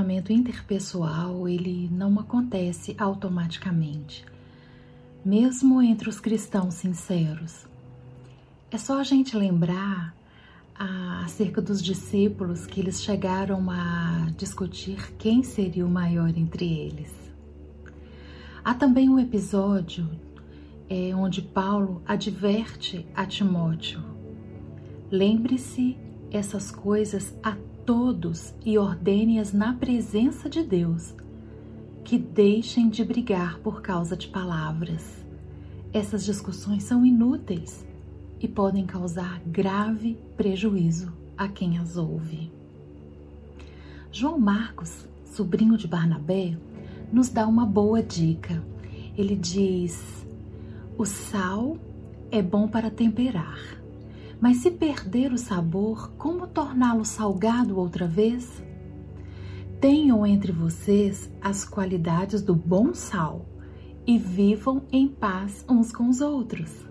relacionamento interpessoal, ele não acontece automaticamente, mesmo entre os cristãos sinceros. É só a gente lembrar acerca dos discípulos que eles chegaram a discutir quem seria o maior entre eles. Há também um episódio é, onde Paulo adverte a Timóteo: lembre-se essas coisas a todos e ordene-as na presença de Deus, que deixem de brigar por causa de palavras. Essas discussões são inúteis e podem causar grave prejuízo a quem as ouve. João Marcos, sobrinho de Barnabé, nos dá uma boa dica. Ele diz: o sal é bom para temperar, mas se perder o sabor, como torná-lo salgado outra vez? Tenham entre vocês as qualidades do bom sal e vivam em paz uns com os outros.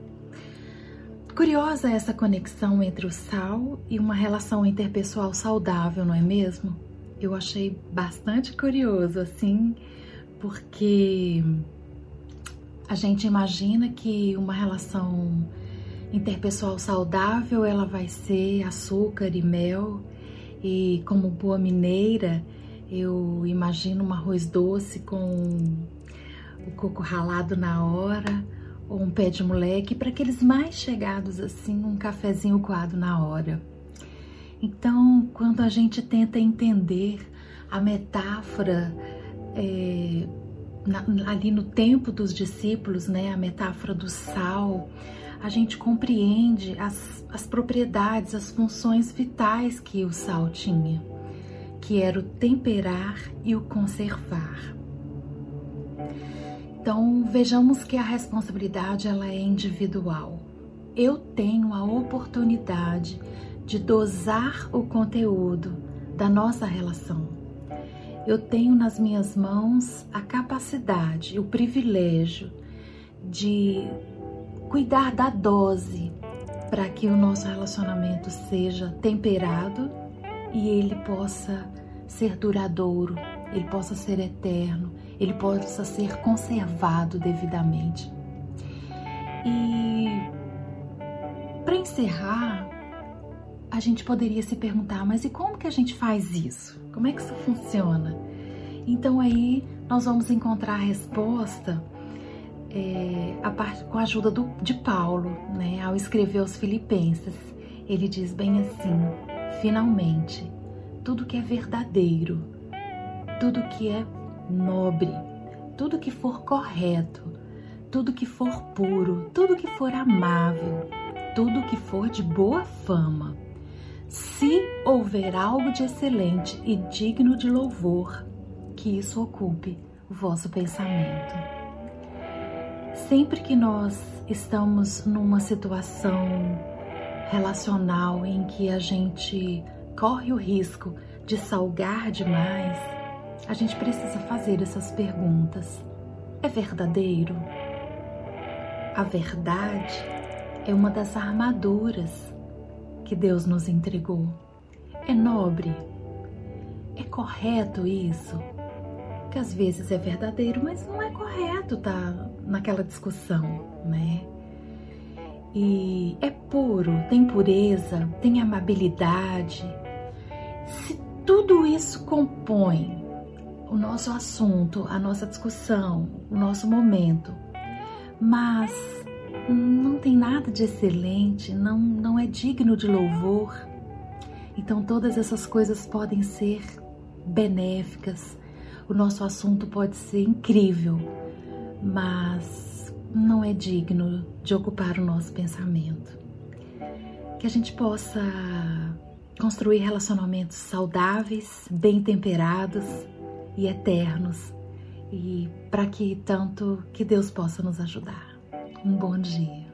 Curiosa essa conexão entre o sal e uma relação interpessoal saudável, não é mesmo? Eu achei bastante curioso, assim, porque a gente imagina que uma relação interpessoal saudável ela vai ser açúcar e mel e como boa mineira eu imagino um arroz doce com o coco ralado na hora ou um pé de moleque, para aqueles mais chegados assim, um cafezinho coado na hora. Então, quando a gente tenta entender a metáfora é, na, ali no tempo dos discípulos, né, a metáfora do sal, a gente compreende as, as propriedades, as funções vitais que o sal tinha, que era o temperar e o conservar. Então vejamos que a responsabilidade ela é individual. Eu tenho a oportunidade de dosar o conteúdo da nossa relação. Eu tenho nas minhas mãos a capacidade, o privilégio de cuidar da dose para que o nosso relacionamento seja temperado e ele possa ser duradouro, ele possa ser eterno, ele possa ser conservado devidamente. E para encerrar, a gente poderia se perguntar, mas e como que a gente faz isso? Como é que isso funciona? Então aí nós vamos encontrar a resposta é, a part, com a ajuda do, de Paulo, né? Ao escrever aos Filipenses, ele diz bem assim: finalmente, tudo que é verdadeiro, tudo que é nobre, tudo que for correto, tudo que for puro, tudo que for amável, tudo que for de boa fama. Se houver algo de excelente e digno de louvor, que isso ocupe o vosso pensamento. Sempre que nós estamos numa situação relacional em que a gente corre o risco de salgar demais, a gente precisa fazer essas perguntas. É verdadeiro? A verdade é uma das armaduras que Deus nos entregou. É nobre? É correto isso? Que às vezes é verdadeiro, mas não é correto tá naquela discussão, né? E é puro, tem pureza, tem amabilidade. Se tudo isso compõe o nosso assunto, a nossa discussão, o nosso momento, mas não tem nada de excelente, não, não é digno de louvor. Então, todas essas coisas podem ser benéficas, o nosso assunto pode ser incrível, mas não é digno de ocupar o nosso pensamento. Que a gente possa construir relacionamentos saudáveis, bem temperados e eternos, e para que tanto que Deus possa nos ajudar. Um bom dia.